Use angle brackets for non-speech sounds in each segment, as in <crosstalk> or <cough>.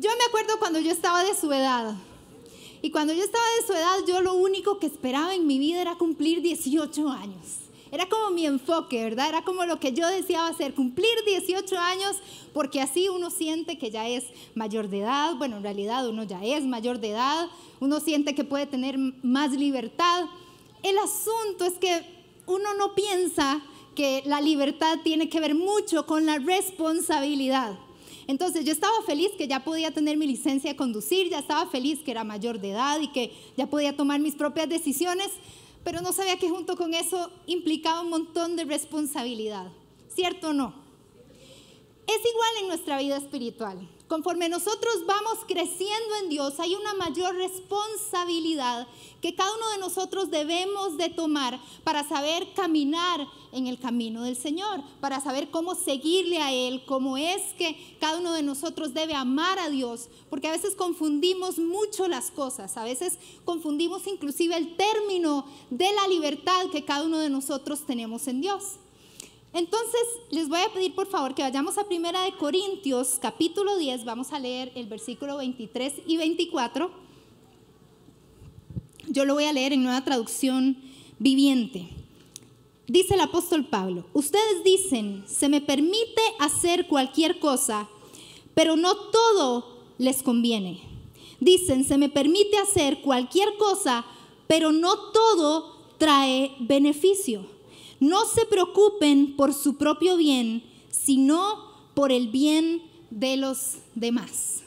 Yo me acuerdo cuando yo estaba de su edad. Y cuando yo estaba de su edad, yo lo único que esperaba en mi vida era cumplir 18 años. Era como mi enfoque, ¿verdad? Era como lo que yo deseaba hacer, cumplir 18 años, porque así uno siente que ya es mayor de edad. Bueno, en realidad uno ya es mayor de edad, uno siente que puede tener más libertad. El asunto es que uno no piensa que la libertad tiene que ver mucho con la responsabilidad. Entonces yo estaba feliz que ya podía tener mi licencia de conducir, ya estaba feliz que era mayor de edad y que ya podía tomar mis propias decisiones, pero no sabía que junto con eso implicaba un montón de responsabilidad. ¿Cierto o no? Es igual en nuestra vida espiritual. Conforme nosotros vamos creciendo en Dios, hay una mayor responsabilidad que cada uno de nosotros debemos de tomar para saber caminar en el camino del Señor, para saber cómo seguirle a Él, cómo es que cada uno de nosotros debe amar a Dios, porque a veces confundimos mucho las cosas, a veces confundimos inclusive el término de la libertad que cada uno de nosotros tenemos en Dios. Entonces, les voy a pedir por favor que vayamos a Primera de Corintios, capítulo 10, vamos a leer el versículo 23 y 24. Yo lo voy a leer en nueva traducción viviente. Dice el apóstol Pablo, ustedes dicen, se me permite hacer cualquier cosa, pero no todo les conviene. Dicen, se me permite hacer cualquier cosa, pero no todo trae beneficio. No se preocupen por su propio bien, sino por el bien de los demás.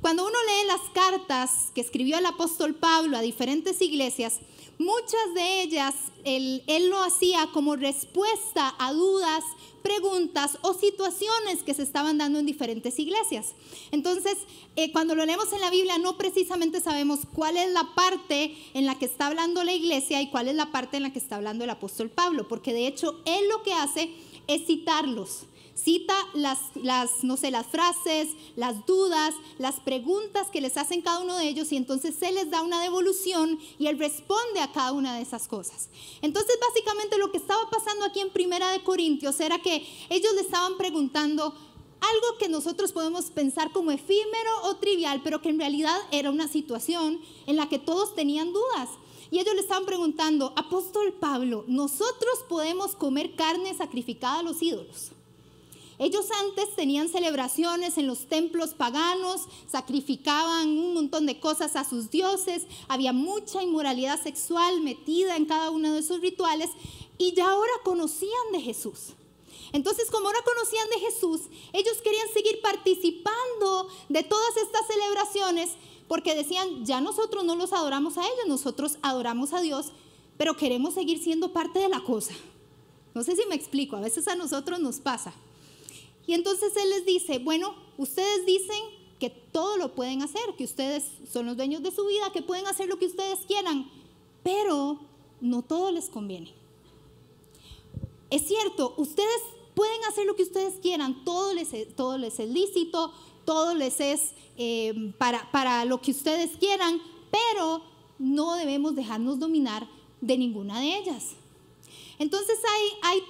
Cuando uno lee las cartas que escribió el apóstol Pablo a diferentes iglesias, muchas de ellas él, lo hacía como respuesta a dudas, preguntas o situaciones que se estaban dando en diferentes iglesias. Entonces, eh, cuando lo leemos en la Biblia, no precisamente sabemos cuál es la parte en la que está hablando la iglesia y cuál es la parte en la que está hablando el apóstol Pablo, porque de hecho él lo que hace es citarlos cita las, las, no sé, las frases, las dudas, las preguntas que les hacen cada uno de ellos y entonces se les da una devolución y él responde a cada una de esas cosas. Entonces básicamente lo que estaba pasando aquí en Primera de Corintios era que ellos le estaban preguntando algo que nosotros podemos pensar como efímero o trivial, pero que en realidad era una situación en la que todos tenían dudas. Y ellos le estaban preguntando, apóstol Pablo, ¿nosotros podemos comer carne sacrificada a los ídolos? Ellos antes tenían celebraciones en los templos paganos, sacrificaban un montón de cosas a sus dioses, había mucha inmoralidad sexual metida en cada uno de esos rituales y ya ahora conocían de Jesús. Entonces, como ahora conocían de Jesús, ellos querían seguir participando de todas estas celebraciones porque decían, ya nosotros no los adoramos a ellos, nosotros adoramos a Dios, pero queremos seguir siendo parte de la cosa. No sé si me explico, a veces a nosotros nos pasa. Y entonces Él les dice, bueno, ustedes dicen que todo lo pueden hacer, que ustedes son los dueños de su vida, que pueden hacer lo que ustedes quieran, pero no todo les conviene. Es cierto, ustedes pueden hacer lo que ustedes quieran, todo les es, lícito, todo les es eh, para, para lo que ustedes quieran, pero no debemos dejarnos dominar de ninguna de ellas. Entonces hay,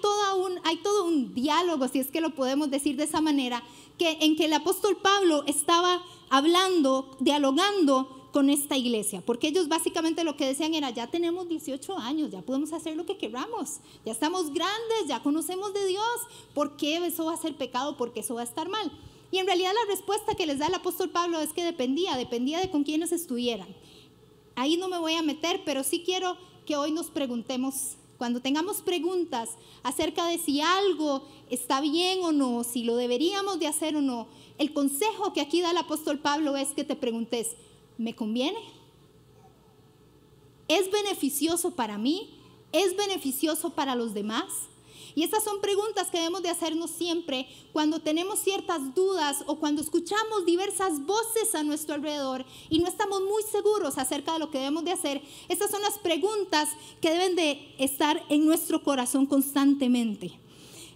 todo un diálogo, si es que lo podemos decir de esa manera, que, en que el apóstol Pablo estaba hablando, dialogando con esta iglesia, porque ellos básicamente lo que decían era, ya tenemos 18 años, ya podemos hacer lo que queramos, ya estamos grandes, ya conocemos de Dios, ¿por qué eso va a ser pecado? ¿Por qué eso va a estar mal? Y en realidad la respuesta que les da el apóstol Pablo es que dependía, dependía de con quienes estuvieran. Ahí no me voy a meter, pero sí quiero que hoy nos preguntemos cuando tengamos preguntas acerca de si algo está bien o no, si lo deberíamos de hacer o no, el consejo que aquí da el apóstol Pablo es que te preguntes, ¿me conviene? ¿Es beneficioso para mí? ¿Es beneficioso para los demás? Y esas son preguntas que debemos de hacernos siempre cuando tenemos ciertas dudas o cuando escuchamos diversas voces a nuestro alrededor y no estamos muy seguros acerca de lo que debemos de hacer. Estas son las preguntas que deben de estar en nuestro corazón constantemente.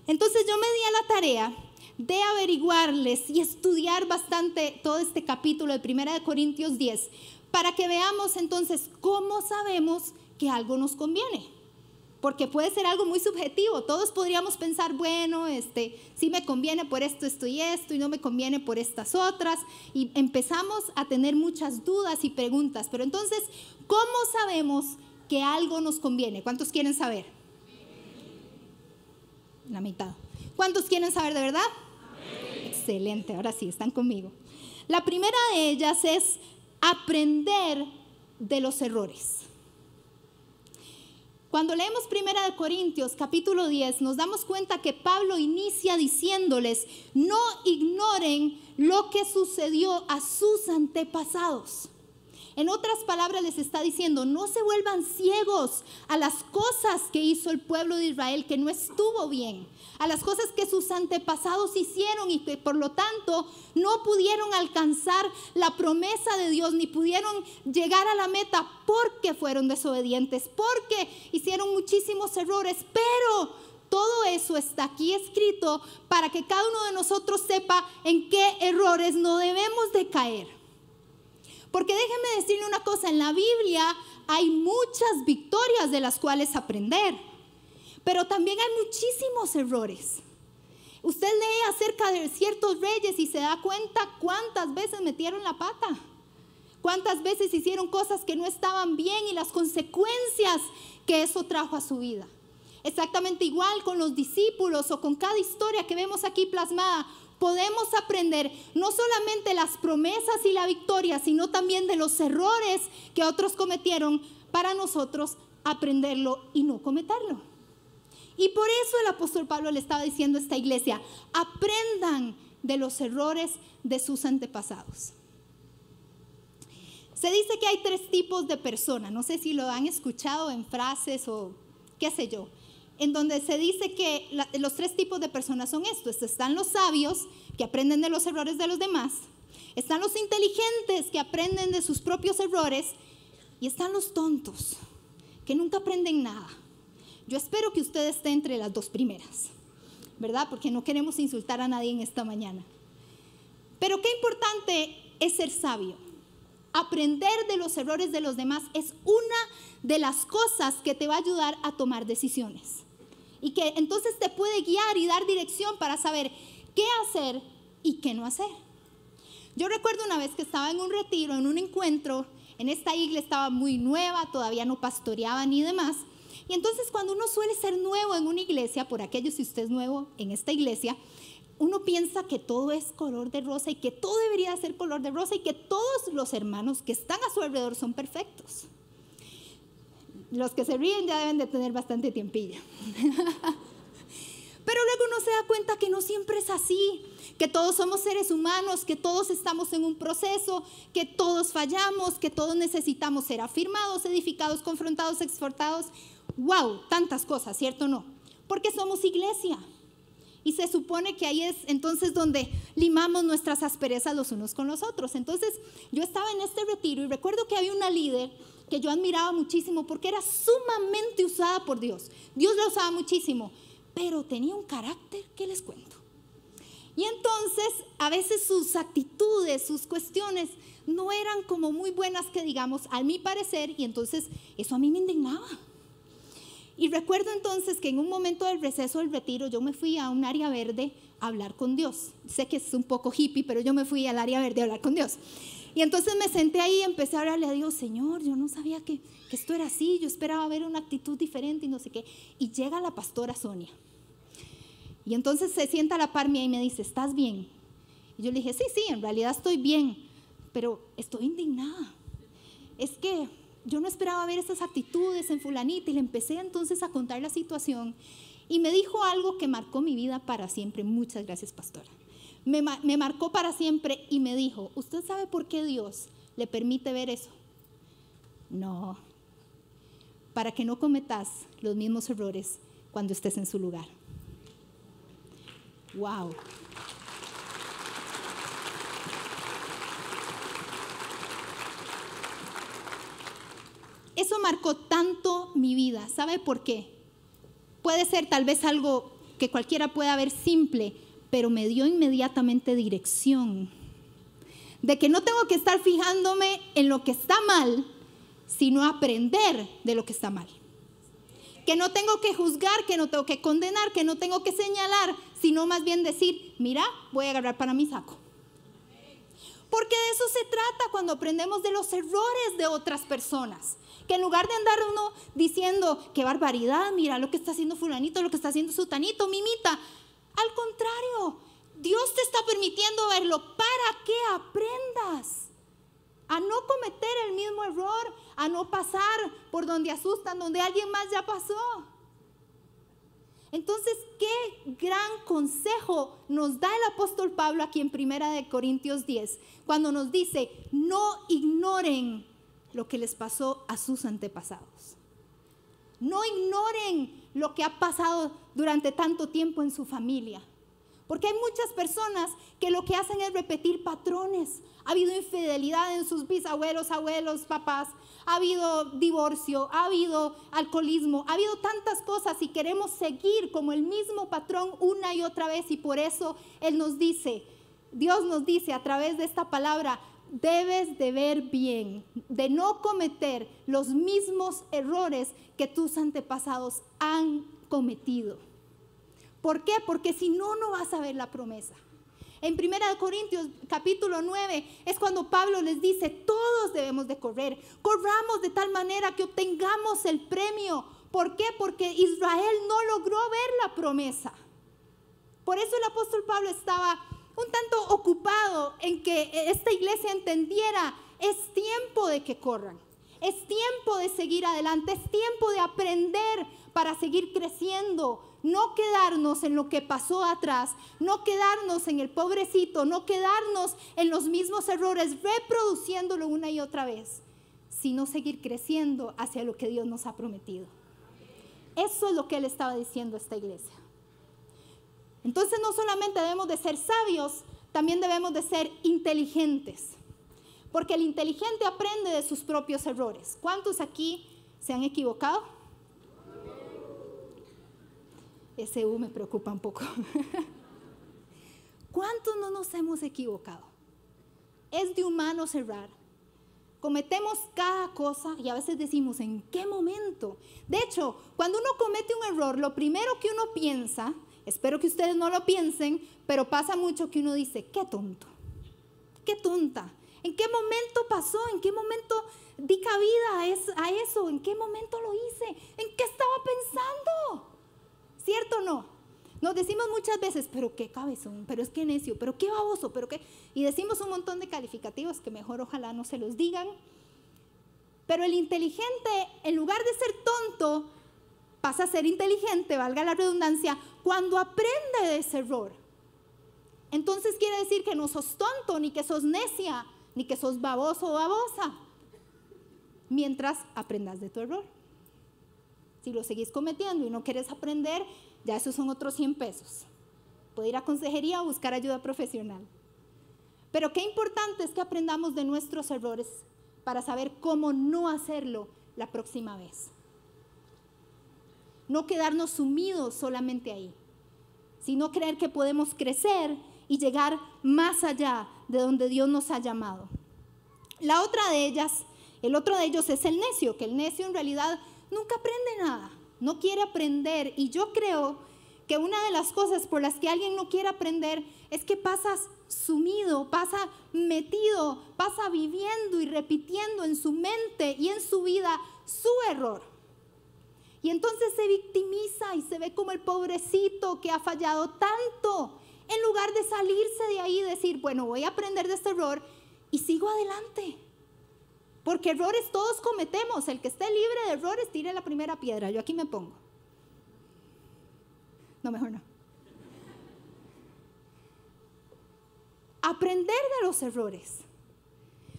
Entonces yo me di a la tarea de averiguarles y estudiar bastante todo este capítulo de 1 de Corintios 10 para que veamos entonces cómo sabemos que algo nos conviene. Porque puede ser algo muy subjetivo. Todos podríamos pensar, bueno, este, sí me conviene por esto, esto y esto, y no me conviene por estas otras, y empezamos a tener muchas dudas y preguntas. Pero entonces, ¿cómo sabemos que algo nos conviene? ¿Cuántos quieren saber? La mitad. ¿Cuántos quieren saber de verdad? Excelente, ahora sí, están conmigo. La primera de ellas es aprender de los errores. Cuando leemos Primera de Corintios capítulo 10, nos damos cuenta que Pablo inicia diciéndoles, no ignoren lo que sucedió a sus antepasados. En otras palabras les está diciendo, no se vuelvan ciegos a las cosas que hizo el pueblo de Israel que no estuvo bien, a las cosas que sus antepasados hicieron y que por lo tanto no pudieron alcanzar la promesa de Dios ni pudieron llegar a la meta porque fueron desobedientes, porque hicieron muchísimos errores, pero todo eso está aquí escrito para que cada uno de nosotros sepa en qué errores no debemos de caer. Porque déjenme decirle una cosa, en la Biblia hay muchas victorias de las cuales aprender, pero también hay muchísimos errores. Usted lee acerca de ciertos reyes y se da cuenta cuántas veces metieron la pata, cuántas veces hicieron cosas que no estaban bien y las consecuencias que eso trajo a su vida. Exactamente igual con los discípulos o con cada historia que vemos aquí plasmada podemos aprender no solamente las promesas y la victoria, sino también de los errores que otros cometieron para nosotros aprenderlo y no cometerlo. Y por eso el apóstol Pablo le estaba diciendo a esta iglesia, aprendan de los errores de sus antepasados. Se dice que hay tres tipos de personas, no sé si lo han escuchado en frases o qué sé yo en donde se dice que los tres tipos de personas son estos. Están los sabios, que aprenden de los errores de los demás. Están los inteligentes, que aprenden de sus propios errores. Y están los tontos, que nunca aprenden nada. Yo espero que usted esté entre las dos primeras, ¿verdad? Porque no queremos insultar a nadie en esta mañana. Pero qué importante es ser sabio. Aprender de los errores de los demás es una de las cosas que te va a ayudar a tomar decisiones y que entonces te puede guiar y dar dirección para saber qué hacer y qué no hacer. Yo recuerdo una vez que estaba en un retiro, en un encuentro, en esta iglesia estaba muy nueva, todavía no pastoreaba ni demás. Y entonces cuando uno suele ser nuevo en una iglesia, por aquello si usted es nuevo en esta iglesia, uno piensa que todo es color de rosa y que todo debería ser color de rosa y que todos los hermanos que están a su alrededor son perfectos. Los que se ríen ya deben de tener bastante tiempilla. <laughs> Pero luego uno se da cuenta que no siempre es así, que todos somos seres humanos, que todos estamos en un proceso, que todos fallamos, que todos necesitamos ser afirmados, edificados, confrontados, exhortados. ¡Wow! Tantas cosas, ¿cierto o no? Porque somos iglesia. Y se supone que ahí es entonces donde limamos nuestras asperezas los unos con los otros. Entonces yo estaba en este retiro y recuerdo que había una líder que yo admiraba muchísimo porque era sumamente usada por Dios. Dios la usaba muchísimo, pero tenía un carácter que les cuento. Y entonces a veces sus actitudes, sus cuestiones no eran como muy buenas que digamos, a mi parecer, y entonces eso a mí me indignaba. Y recuerdo entonces que en un momento del receso del retiro yo me fui a un área verde a hablar con Dios. Sé que es un poco hippie, pero yo me fui al área verde a hablar con Dios. Y entonces me senté ahí y empecé a hablarle a Dios, Señor, yo no sabía que, que esto era así, yo esperaba ver una actitud diferente y no sé qué. Y llega la pastora Sonia. Y entonces se sienta a la par mía y me dice, ¿estás bien? Y yo le dije, sí, sí, en realidad estoy bien, pero estoy indignada. Es que yo no esperaba ver esas actitudes en fulanita y le empecé entonces a contar la situación y me dijo algo que marcó mi vida para siempre. Muchas gracias, pastora me, marcó para siempre y me dijo, ¿usted sabe por qué Dios le permite ver eso? No, para que no cometas los mismos errores cuando estés en su lugar. Wow. Eso marcó tanto mi vida. ¿Sabe por qué? Puede ser tal vez algo que cualquiera pueda ver simple, pero me dio inmediatamente dirección. De que no tengo que estar fijándome en lo que está mal, sino aprender de lo que está mal. que no tengo que juzgar, que no tengo que condenar, que no tengo que señalar, sino más bien decir, mira, voy a agarrar para mi saco. Porque de eso se trata cuando aprendemos de los errores de otras personas. Que en lugar de andar uno diciendo, qué barbaridad, mira lo que está haciendo fulanito, lo que está haciendo sutanito, mimita. Al contrario, Dios te está permitiendo verlo para que aprendas a no cometer el mismo error, a no pasar por donde asustan, donde alguien más ya pasó. Entonces, qué gran consejo nos da el apóstol Pablo aquí en Primera de Corintios 10, cuando nos dice, no ignoren lo que les pasó a sus antepasados. No ignoren lo que ha pasado durante tanto tiempo en su familia. Porque hay muchas personas que lo que hacen es repetir patrones. Ha habido infidelidad en sus bisabuelos, abuelos, papás. Ha habido divorcio, ha habido alcoholismo, ha habido tantas cosas y queremos seguir como el mismo patrón una y otra vez. Y por eso Él nos dice, Dios nos dice a través de esta palabra, debes de ver bien, de no cometer los mismos errores que tus antepasados han cometido. ¿Por qué? Porque si no, no vas a ver la promesa. En 1 Corintios capítulo 9 es cuando Pablo les dice, todos debemos de correr, corramos de tal manera que obtengamos el premio. ¿Por qué? Porque Israel no logró ver la promesa. Por eso el apóstol Pablo estaba un tanto ocupado en que esta iglesia entendiera, es tiempo de que corran, es tiempo de seguir adelante, es tiempo de aprender para seguir creciendo, no quedarnos en lo que pasó atrás, no quedarnos en el pobrecito, no quedarnos en los mismos errores, reproduciéndolo una y otra vez, sino seguir creciendo hacia lo que Dios nos ha prometido. Eso es lo que él estaba diciendo a esta iglesia. Entonces no solamente debemos de ser sabios, también debemos de ser inteligentes. Porque el inteligente aprende de sus propios errores. ¿Cuántos aquí se han equivocado? Ese U me preocupa un poco. <laughs> ¿Cuántos no nos hemos equivocado? Es de humano cerrar. Cometemos cada cosa y a veces decimos, ¿en qué momento? De hecho, cuando uno comete un error, lo primero que uno piensa Espero que ustedes no lo piensen, pero pasa mucho que uno dice, qué tonto, qué tonta. ¿En qué momento pasó? ¿En qué momento di cabida a eso? ¿En qué momento lo hice? ¿En qué estaba pensando? ¿Cierto o no? Nos decimos muchas veces, pero qué cabezón, pero es que necio, pero qué baboso, pero qué... Y decimos un montón de calificativos que mejor ojalá no se los digan. Pero el inteligente, en lugar de ser tonto, pasa a ser inteligente, valga la redundancia, cuando aprende de ese error. Entonces quiere decir que no sos tonto, ni que sos necia, ni que sos baboso o babosa, mientras aprendas de tu error. Si lo seguís cometiendo y no quieres aprender, ya esos son otros 100 pesos. Puede ir a consejería o buscar ayuda profesional. Pero qué importante es que aprendamos de nuestros errores para saber cómo no hacerlo la próxima vez no quedarnos sumidos solamente ahí, sino creer que podemos crecer y llegar más allá de donde Dios nos ha llamado. La otra de ellas, el otro de ellos es el necio, que el necio en realidad nunca aprende nada, no quiere aprender y yo creo que una de las cosas por las que alguien no quiere aprender es que pasas sumido, pasa metido, pasa viviendo y repitiendo en su mente y en su vida su error. Y entonces se victimiza y se ve como el pobrecito que ha fallado tanto, en lugar de salirse de ahí y decir, bueno, voy a aprender de este error y sigo adelante. Porque errores todos cometemos. El que esté libre de errores, tire la primera piedra. Yo aquí me pongo. No, mejor no. Aprender de los errores.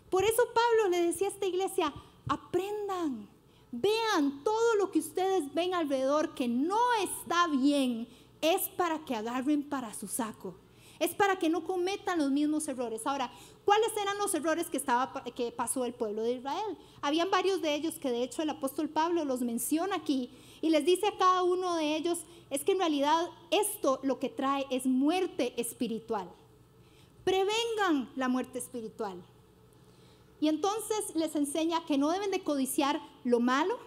Por eso Pablo le decía a esta iglesia, aprendan Vean todo lo que ustedes ven alrededor que no está bien, es para que agarren para su saco. Es para que no cometan los mismos errores. Ahora, ¿cuáles eran los errores que, estaba, que pasó el pueblo de Israel? Habían varios de ellos que de hecho el apóstol Pablo los menciona aquí y les dice a cada uno de ellos, es que en realidad esto lo que trae es muerte espiritual. Prevengan la muerte espiritual. Y entonces les enseña que no deben de codiciar lo malo,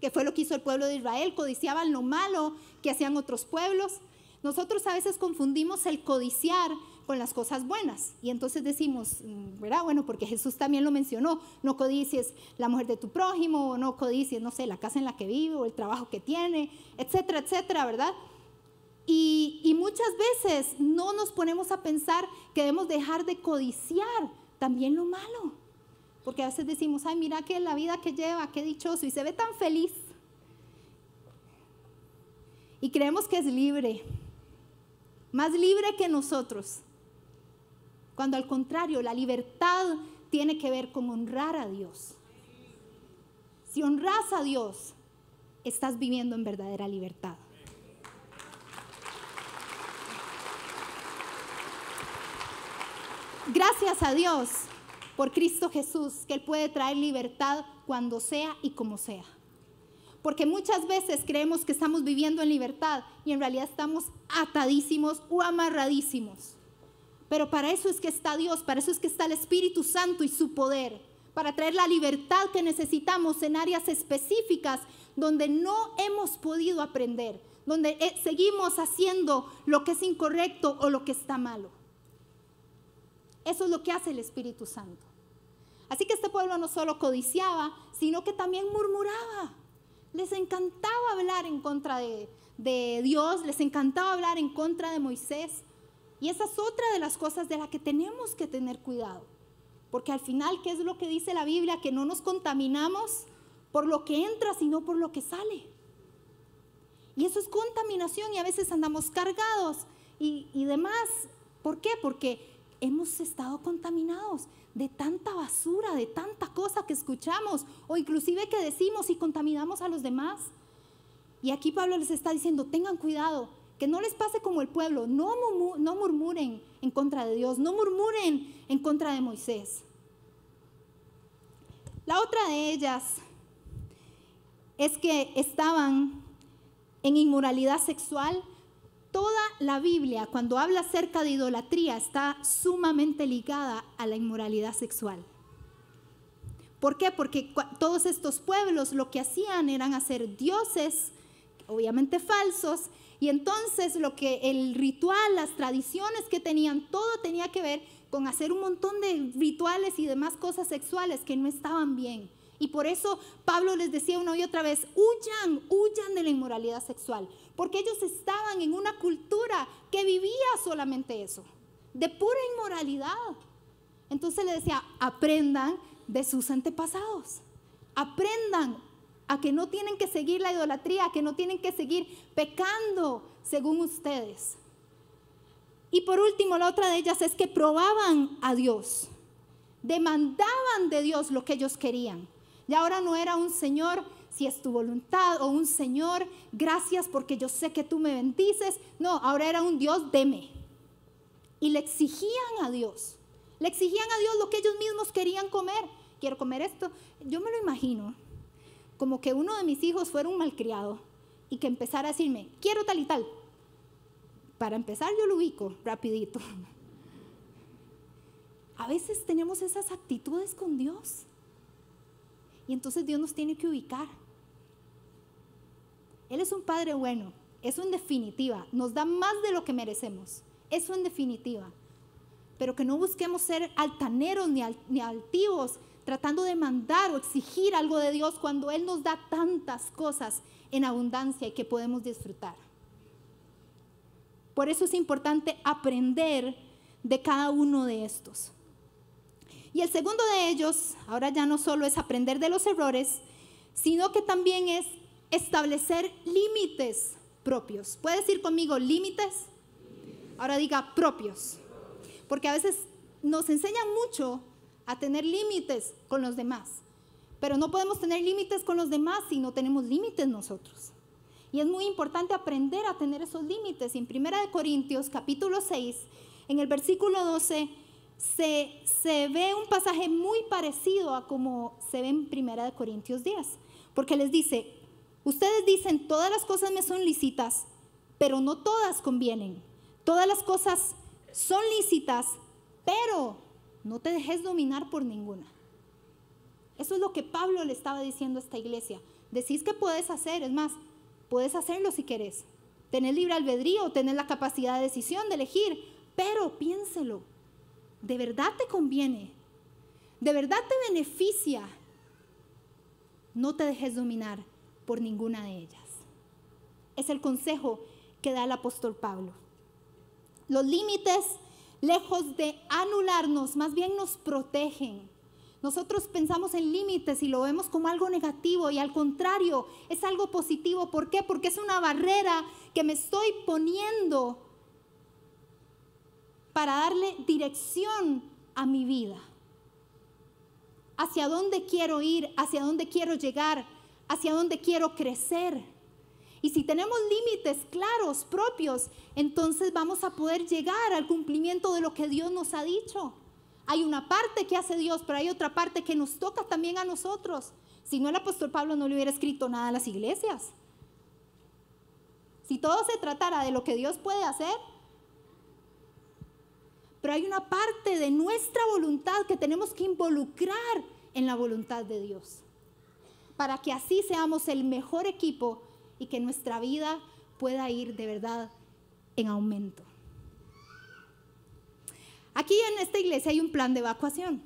que fue lo que hizo el pueblo de Israel, codiciaban lo malo que hacían otros pueblos. Nosotros a veces confundimos el codiciar con las cosas buenas. Y entonces decimos, mm, ¿verdad? Bueno, porque Jesús también lo mencionó, no codicies la mujer de tu prójimo, o no codicies, no sé, la casa en la que vive, o el trabajo que tiene, etcétera, etcétera, ¿verdad? Y, y muchas veces no nos ponemos a pensar que debemos dejar de codiciar también lo malo. Porque a veces decimos, ay, mira que la vida que lleva, qué dichoso, y se ve tan feliz. Y creemos que es libre, más libre que nosotros. Cuando al contrario, la libertad tiene que ver con honrar a Dios. Si honras a Dios, estás viviendo en verdadera libertad. Gracias a Dios por Cristo Jesús, que Él puede traer libertad cuando sea y como sea. Porque muchas veces creemos que estamos viviendo en libertad y en realidad estamos atadísimos o amarradísimos. Pero para eso es que está Dios, para eso es que está el Espíritu Santo y su poder, para traer la libertad que necesitamos en áreas específicas donde no hemos podido aprender, donde eh, seguimos haciendo lo que es incorrecto o lo que está malo. Eso es lo que hace el Espíritu Santo. Así que este pueblo no solo codiciaba, sino que también murmuraba. Les encantaba hablar en contra de, Dios, les encantaba hablar en contra de Moisés. Y esa es otra de las cosas de las que tenemos que tener cuidado. Porque al final, ¿qué es lo que dice la Biblia? Que no nos contaminamos por lo que entra, sino por lo que sale. Y eso es contaminación y a veces andamos cargados y, y demás. ¿Por qué? Porque hemos estado contaminados de tanta basura, de tanta cosa que escuchamos o inclusive que decimos y contaminamos a los demás. Y aquí Pablo les está diciendo, tengan cuidado, que no les pase como el pueblo, no, no murmuren en contra de Dios, no murmuren en contra de Moisés. La otra de ellas es que estaban en inmoralidad sexual Toda la Biblia, cuando habla acerca de idolatría, está sumamente ligada a la inmoralidad sexual. ¿Por qué? Porque todos estos pueblos lo que hacían eran hacer dioses, obviamente falsos, y entonces lo que el ritual, las tradiciones que tenían, todo tenía que ver con hacer un montón de rituales y demás cosas sexuales que no estaban bien. Y por eso Pablo les decía una y otra vez, huyan, huyan de la inmoralidad sexual, porque ellos estaban en una cultura que vivía solamente eso, de pura inmoralidad. Entonces le decía, aprendan de sus antepasados, aprendan a que no tienen que seguir la idolatría, a que no tienen que seguir pecando según ustedes. Y por último, la otra de ellas es que probaban a Dios, demandaban de Dios lo que ellos querían. Y ahora no era un Señor, si es tu voluntad, o un Señor, gracias porque yo sé que tú me bendices. No, ahora era un Dios, deme. Y le exigían a Dios, le exigían a Dios lo que ellos mismos querían comer. Quiero comer esto. Yo me lo imagino como que uno de mis hijos fuera un malcriado y que empezara a decirme, quiero tal y tal. Para empezar yo lo ubico rapidito. <laughs> A veces tenemos esas actitudes con Dios. Y entonces Dios nos tiene que ubicar. Él es un Padre bueno, eso en definitiva, nos da más de lo que merecemos, eso en definitiva. Pero que no busquemos ser altaneros ni, altivos, tratando de mandar o exigir algo de Dios cuando Él nos da tantas cosas en abundancia y que podemos disfrutar. Por eso es importante aprender de cada uno de estos. Y el segundo de ellos, ahora ya no solo es aprender de los errores, sino que también es establecer límites propios. ¿Puedes decir conmigo límites? Ahora diga propios. Porque a veces nos enseñan mucho a tener límites con los demás. Pero no podemos tener límites con los demás si no tenemos límites nosotros. Y es muy importante aprender a tener esos límites. En 1 Corintios capítulo 6, en el versículo 12, se, ve un pasaje muy parecido a como se ve en Primera de Corintios 10, porque les dice, ustedes dicen, todas las cosas me son lícitas, pero no todas convienen. Todas las cosas son lícitas, pero no te dejes dominar por ninguna. Eso es lo que Pablo le estaba diciendo a esta iglesia. Decís que puedes hacer, es más, puedes hacerlo si querés. Tenés libre albedrío, tenés la capacidad de decisión, de elegir, pero piénselo, ¿de verdad te conviene? ¿De verdad te beneficia? No te dejes dominar por ninguna de ellas. Es el consejo que da el apóstol Pablo. Los límites, lejos de anularnos, más bien nos protegen. Nosotros pensamos en límites y lo vemos como algo negativo y al contrario, es algo positivo. ¿Por qué? Porque es una barrera que me estoy poniendo para darle dirección a mi vida. Hacia dónde quiero ir, hacia dónde quiero llegar, hacia dónde quiero crecer. Y si tenemos límites claros, propios, entonces vamos a poder llegar al cumplimiento de lo que Dios nos ha dicho. Hay una parte que hace Dios, pero hay otra parte que nos toca también a nosotros. Si no, el apóstol Pablo no le hubiera escrito nada a las iglesias. Si todo se tratara de lo que Dios puede hacer, pero hay una parte de nuestra voluntad que tenemos que involucrar en la voluntad de Dios, para que así seamos el mejor equipo y que nuestra vida pueda ir de verdad en aumento. Aquí en esta iglesia hay un plan de evacuación.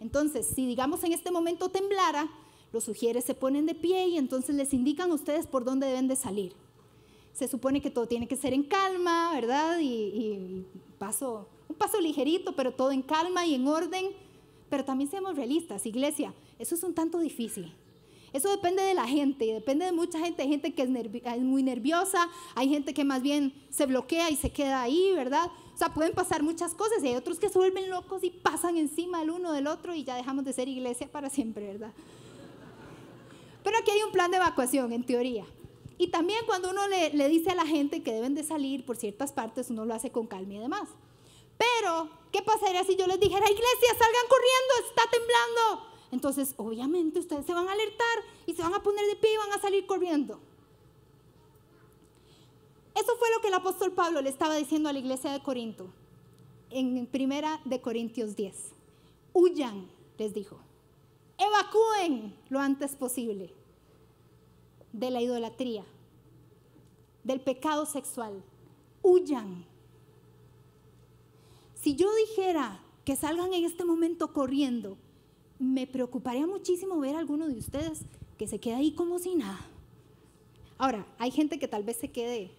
Entonces, si digamos en este momento temblara, los sugieres se ponen de pie y entonces les indican a ustedes por dónde deben de salir. Se supone que todo tiene que ser en calma, ¿verdad? Y, paso, un paso ligerito, pero todo en calma y en orden. Pero también seamos realistas, iglesia, eso es un tanto difícil. Eso depende de la gente, depende de mucha gente. Hay gente que es, muy nerviosa, hay gente que más bien se bloquea y se queda ahí, ¿verdad? O sea, pueden pasar muchas cosas y hay otros que se vuelven locos y pasan encima el uno del otro y ya dejamos de ser iglesia para siempre, ¿verdad? Pero aquí hay un plan de evacuación, en teoría. Y también cuando uno le, dice a la gente que deben de salir por ciertas partes, uno lo hace con calma y demás. Pero, ¿qué pasaría si yo les dijera, iglesia, salgan corriendo, está temblando? Entonces, obviamente ustedes se van a alertar y se van a poner de pie y van a salir corriendo. Eso fue lo que el apóstol Pablo le estaba diciendo a la iglesia de Corinto en primera de Corintios 10. Huyan, les dijo. Evacúen lo antes posible de la idolatría, del pecado sexual. Huyan. Si yo dijera que salgan en este momento corriendo, me preocuparía muchísimo ver a alguno de ustedes que se queda ahí como si nada. Ahora, hay gente que tal vez se quede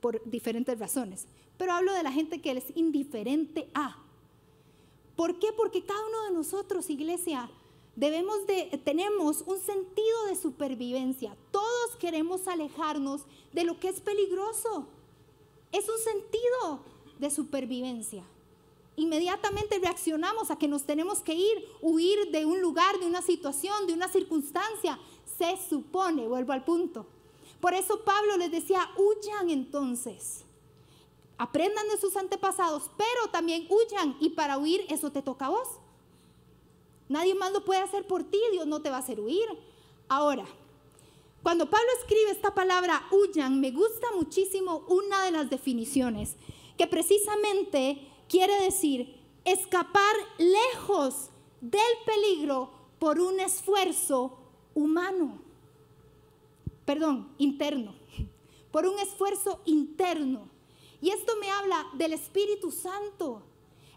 por diferentes razones, pero hablo de la gente que es indiferente a. ¿Por qué? Porque cada uno de nosotros, iglesia, debemos de tenemos un sentido de supervivencia. Todos queremos alejarnos de lo que es peligroso. Es un sentido de supervivencia inmediatamente reaccionamos a que nos tenemos que ir, huir de un lugar, de una situación, de una circunstancia. Se supone, vuelvo al punto. Por eso Pablo les decía, huyan entonces. Aprendan de sus antepasados, pero también huyan. Y para huir, eso te toca a vos. Nadie más lo puede hacer por ti, Dios no te va a hacer huir. Ahora, cuando Pablo escribe esta palabra huyan, me gusta muchísimo una de las definiciones, que precisamente quiere decir escapar lejos del peligro por un esfuerzo humano, perdón, interno, por un esfuerzo interno. Y esto me habla del Espíritu Santo.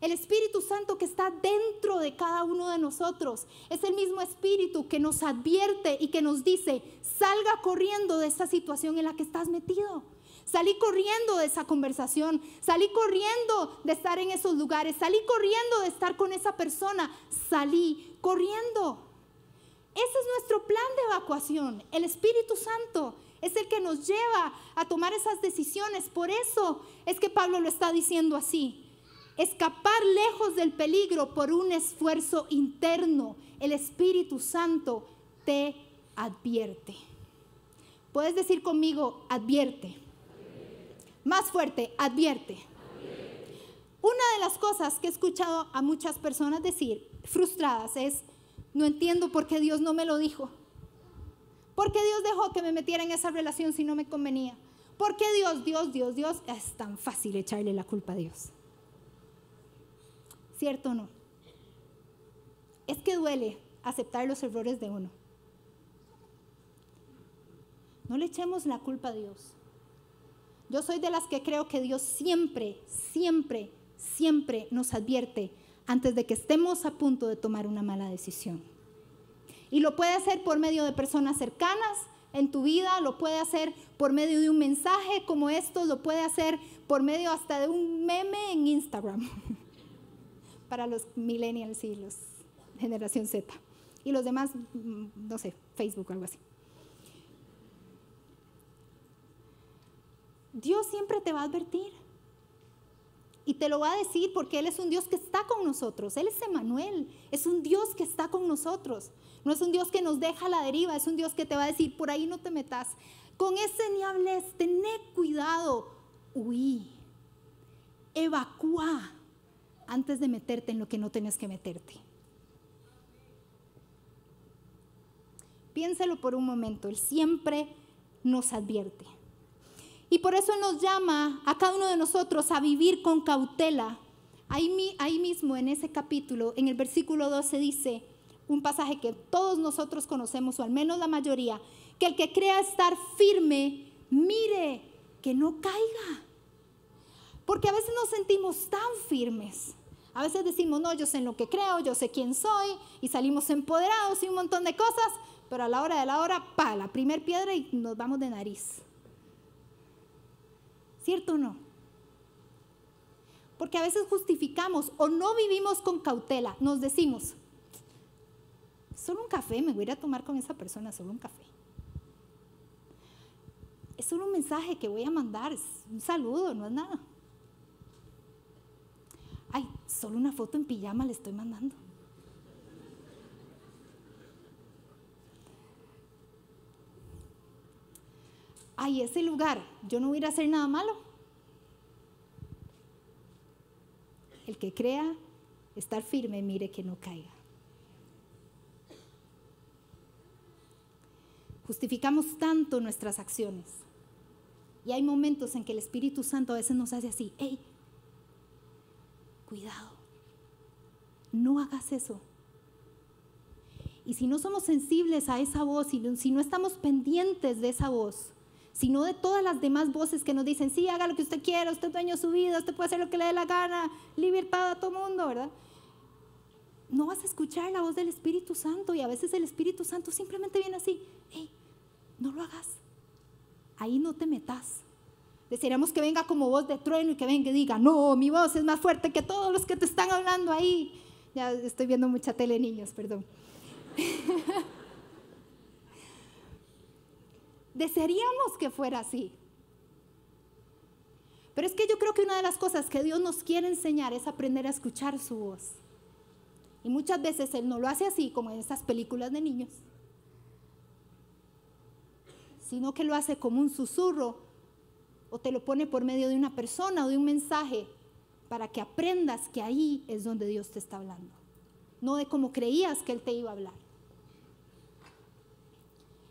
El Espíritu Santo que está dentro de cada uno de nosotros es el mismo Espíritu que nos advierte y que nos dice, salga corriendo de esta situación en la que estás metido. Salí corriendo de esa conversación, salí corriendo de estar en esos lugares, salí corriendo de estar con esa persona, salí corriendo. Ese es nuestro plan de evacuación. El Espíritu Santo es el que nos lleva a tomar esas decisiones. Por eso es que Pablo lo está diciendo así. Escapar lejos del peligro por un esfuerzo interno. El Espíritu Santo te advierte. Puedes decir conmigo, advierte. Más fuerte, advierte. Una de las cosas que he escuchado a muchas personas decir, frustradas, es, no entiendo por qué Dios no me lo dijo. ¿Por qué Dios dejó que me metiera en esa relación si no me convenía? ¿Por qué Dios, Dios, Dios, Dios? Es tan fácil echarle la culpa a Dios. ¿Cierto o no? Es que duele aceptar los errores de uno. No le echemos la culpa a Dios. Yo soy de las que creo que Dios siempre, siempre, siempre nos advierte antes de que estemos a punto de tomar una mala decisión. Y lo puede hacer por medio de personas cercanas en tu vida, lo puede hacer por medio de un mensaje como esto, lo puede hacer por medio hasta de un meme en Instagram <laughs> para los millennials y los generación Z. Y los demás, mm, no sé, Facebook algo así. Dios siempre te va a advertir. Y te lo va a decir porque Él es un Dios que está con nosotros. Él es Emanuel. Es un Dios que está con nosotros. No es un Dios que nos deja a la deriva. Es un Dios que te va a decir, por ahí no te metas. Con ese ni hables. Tené cuidado. Huí. Evacúa antes de meterte en lo que no tienes que meterte. Piénselo por un momento. Él siempre nos advierte. Y por eso nos llama a cada uno de nosotros a vivir con cautela. Ahí, ahí mismo en ese capítulo, en el versículo 12 dice un pasaje que todos nosotros conocemos, o al menos la mayoría, que el que crea estar firme, mire que no caiga. Porque a veces nos sentimos tan firmes. A veces decimos, no, yo sé en lo que creo, yo sé quién soy, y salimos empoderados y un montón de cosas, pero a la hora de la hora, pa, la primer piedra y nos vamos de nariz. ¿Cierto o no? Porque a veces justificamos o no vivimos con cautela. Nos decimos, solo un café, me voy a ir a tomar con esa persona, solo un café. Es solo un mensaje que voy a mandar, es un saludo, no es nada. Ay, solo una foto en pijama le estoy mandando. ay, ese lugar, yo no voy a ir a hacer nada malo. El que crea estar firme, mire que no caiga. Justificamos tanto nuestras acciones. Y hay momentos en que el Espíritu Santo a veces nos hace así, hey, cuidado, no hagas eso. Y si no somos sensibles a esa voz, si no estamos pendientes de esa voz, sino de todas las demás voces que nos dicen, sí, haga lo que usted quiera, usted es dueño de su vida, usted puede hacer lo que le dé la gana, libertad a todo mundo, ¿verdad? No vas a escuchar la voz del Espíritu Santo y a veces el Espíritu Santo simplemente viene así, hey, no lo hagas, ahí no te metas. Desearíamos que venga como voz de trueno y que venga y diga, no, mi voz es más fuerte que todos los que te están hablando ahí. Ya estoy viendo mucha tele, niños, perdón. <laughs> Desearíamos que fuera así. Pero es que yo creo que una de las cosas que Dios nos quiere enseñar es aprender a escuchar su voz. Y muchas veces Él no lo hace así como en estas películas de niños, sino que lo hace como un susurro o te lo pone por medio de una persona o de un mensaje para que aprendas que ahí es donde Dios te está hablando, no de cómo creías que Él te iba a hablar.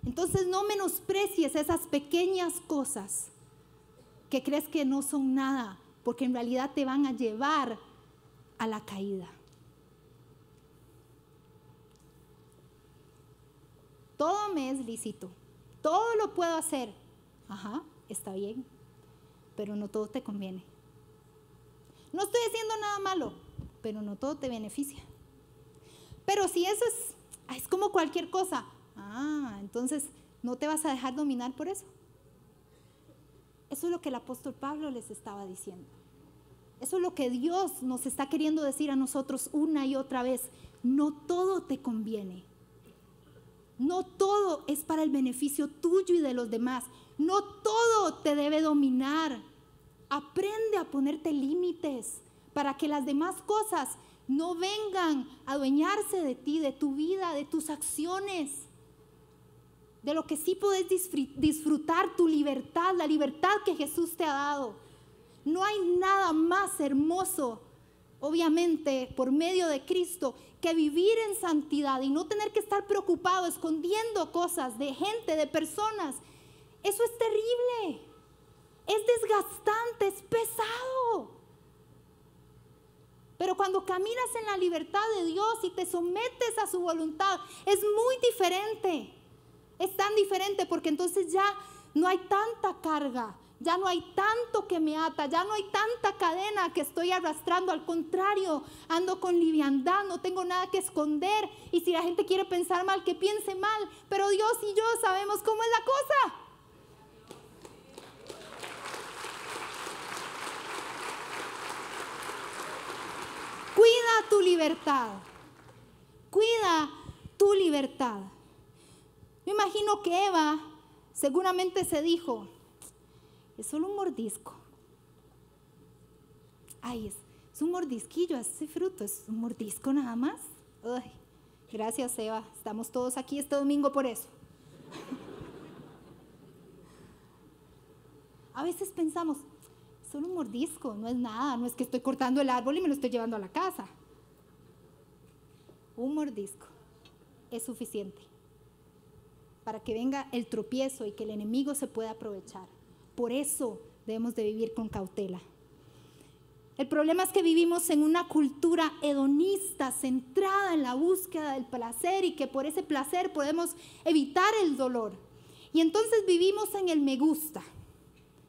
Entonces no menosprecies esas pequeñas cosas que crees que no son nada, porque en realidad te van a llevar a la caída. Todo me es lícito, todo lo puedo hacer. Ajá, está bien, pero no todo te conviene. No estoy haciendo nada malo, pero no todo te beneficia. Pero si eso es, es como cualquier cosa, Ah, entonces no te vas a dejar dominar por eso. Eso es lo que el apóstol Pablo les estaba diciendo. Eso es lo que Dios nos está queriendo decir a nosotros una y otra vez. No todo te conviene. No todo es para el beneficio tuyo y de los demás. No todo te debe dominar. Aprende a ponerte límites para que las demás cosas no vengan a adueñarse de ti, de tu vida, de tus acciones de lo que sí puedes disfrutar tu libertad, la libertad que Jesús te ha dado. No hay nada más hermoso, obviamente, por medio de Cristo, que vivir en santidad y no tener que estar preocupado escondiendo cosas de gente, de personas. Eso es terrible. Es desgastante, es pesado. Pero cuando caminas en la libertad de Dios y te sometes a su voluntad, es muy diferente es tan diferente porque entonces ya no hay tanta carga, ya no hay tanto que me ata, ya no hay tanta cadena que estoy arrastrando, al contrario, ando con liviandad, no tengo nada que esconder y si la gente quiere pensar mal, que piense mal, pero Dios y yo sabemos cómo es la cosa. Cuida tu libertad. Cuida tu libertad. Yo imagino que Eva seguramente se dijo, es solo un mordisco. Ay, es, un mordisquillo, ese fruto, es un mordisco nada más. Ay, gracias Eva, estamos todos aquí este domingo por eso. <laughs> A veces pensamos, solo un mordisco, no es nada, no es que estoy cortando el árbol y me lo estoy llevando a la casa. Un mordisco es suficiente para que venga el tropiezo y que el enemigo se pueda aprovechar. Por eso debemos de vivir con cautela. El problema es que vivimos en una cultura hedonista, centrada en la búsqueda del placer y que por ese placer podemos evitar el dolor. Y entonces vivimos en el me gusta.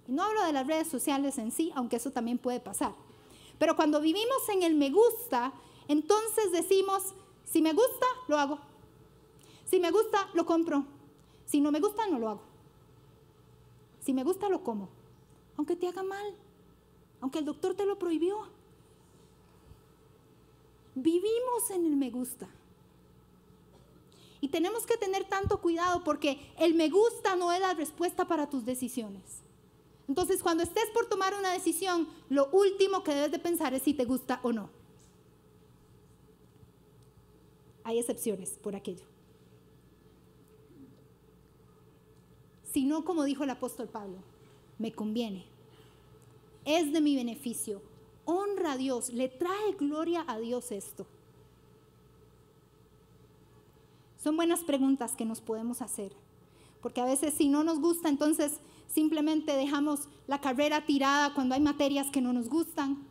No hablo de las redes sociales en sí, aunque eso también puede pasar. Pero cuando vivimos en el me gusta, entonces decimos, si me gusta, lo hago. Si me gusta, lo compro. Si no me gusta, no lo hago. Si me gusta, lo como. Aunque te haga mal. Aunque el doctor te lo prohibió. Vivimos en el me gusta. Y tenemos que tener tanto cuidado porque el me gusta no es la respuesta para tus decisiones. Entonces, cuando estés por tomar una decisión, lo último que debes de pensar es si te gusta o no. Hay excepciones por aquello. sino como dijo el apóstol Pablo, me conviene, es de mi beneficio, honra a Dios, le trae gloria a Dios esto. Son buenas preguntas que nos podemos hacer, porque a veces si no nos gusta, entonces simplemente dejamos la carrera tirada cuando hay materias que no nos gustan,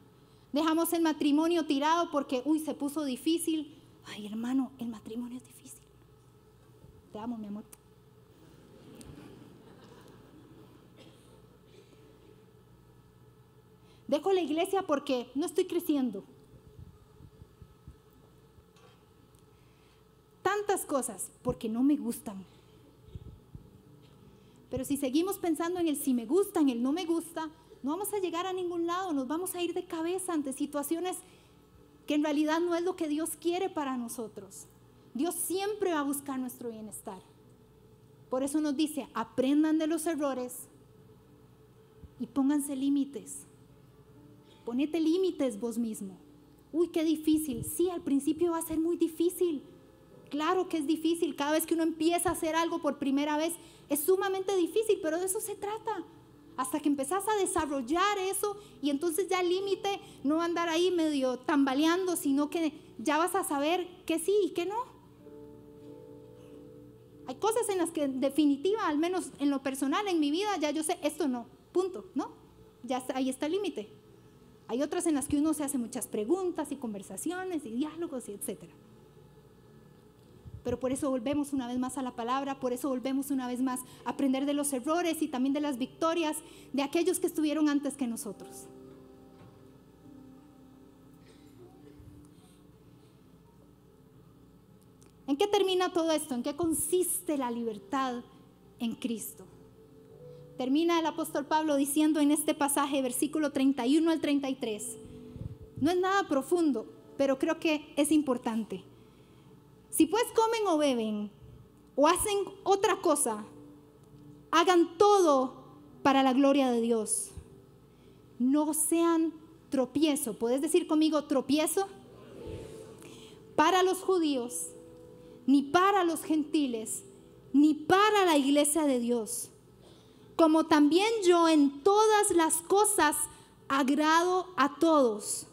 dejamos el matrimonio tirado porque, uy, se puso difícil. Ay, hermano, el matrimonio es difícil. Te amo, mi amor. Dejo la iglesia porque no estoy creciendo. Tantas cosas porque no me gustan. Pero si seguimos pensando en el si me gusta, en el no me gusta, no vamos a llegar a ningún lado, nos vamos a ir de cabeza ante situaciones que en realidad no es lo que Dios quiere para nosotros. Dios siempre va a buscar nuestro bienestar. Por eso nos dice, aprendan de los errores y pónganse límites. Ponete límites vos mismo. Uy, qué difícil. Sí, al principio va a ser muy difícil. Claro que es difícil. Cada vez que uno empieza a hacer algo por primera vez, es sumamente difícil, pero de eso se trata. Hasta que empezás a desarrollar eso y entonces ya el límite no va a andar ahí medio tambaleando, sino que ya vas a saber que sí y que no. Hay cosas en las que en definitiva, al menos en lo personal, en mi vida, ya yo sé, esto no, punto, ¿no? Ya ahí está el límite. Hay otras en las que uno se hace muchas preguntas y conversaciones y diálogos y etcétera. Pero por eso volvemos una vez más a la palabra, por eso volvemos una vez más a aprender de los errores y también de las victorias de aquellos que estuvieron antes que nosotros. ¿En qué termina todo esto? ¿En qué consiste la libertad en Cristo? Termina el apóstol Pablo diciendo en este pasaje, versículo 31 al 33. No es nada profundo, pero creo que es importante. Si pues comen o beben o hacen otra cosa, hagan todo para la gloria de Dios. No sean tropiezo. ¿Puedes decir conmigo tropiezo? Para los judíos, ni para los gentiles, ni para la iglesia de Dios como también yo en todas las cosas agrado a todos,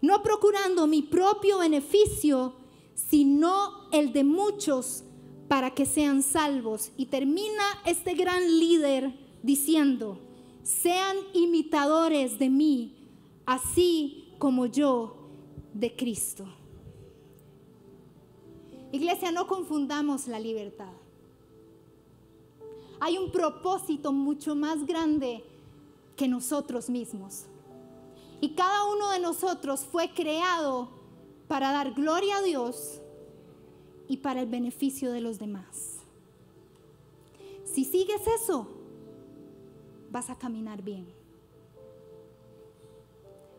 no procurando mi propio beneficio, sino el de muchos para que sean salvos. Y termina este gran líder diciendo, sean imitadores de mí, así como yo de Cristo. Iglesia, no confundamos la libertad. hay un propósito mucho más grande que nosotros mismos. Y cada uno de nosotros fue creado para dar gloria a Dios y para el beneficio de los demás. Si sigues eso, vas a caminar bien.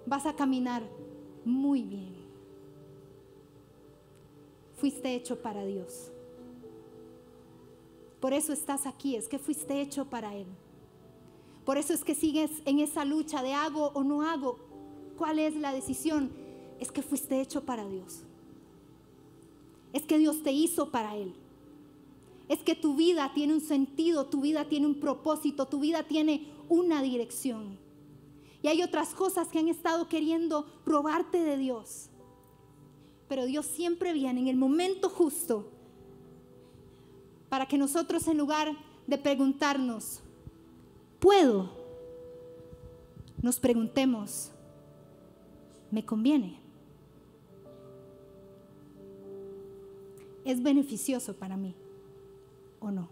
Vas a caminar muy bien. Fuiste hecho para Dios. Por eso estás aquí, es que fuiste hecho para Él. Por eso es que sigues en esa lucha de hago o no hago. ¿Cuál es la decisión? Es que fuiste hecho para Dios. Es que Dios te hizo para Él. Es que tu vida tiene un sentido, tu vida tiene un propósito, tu vida tiene una dirección. Y hay otras cosas que han estado queriendo robarte de Dios. Pero Dios siempre viene en el momento justo para que nosotros en lugar de preguntarnos, ¿puedo? Nos preguntemos, ¿me conviene? ¿Es beneficioso para mí o no?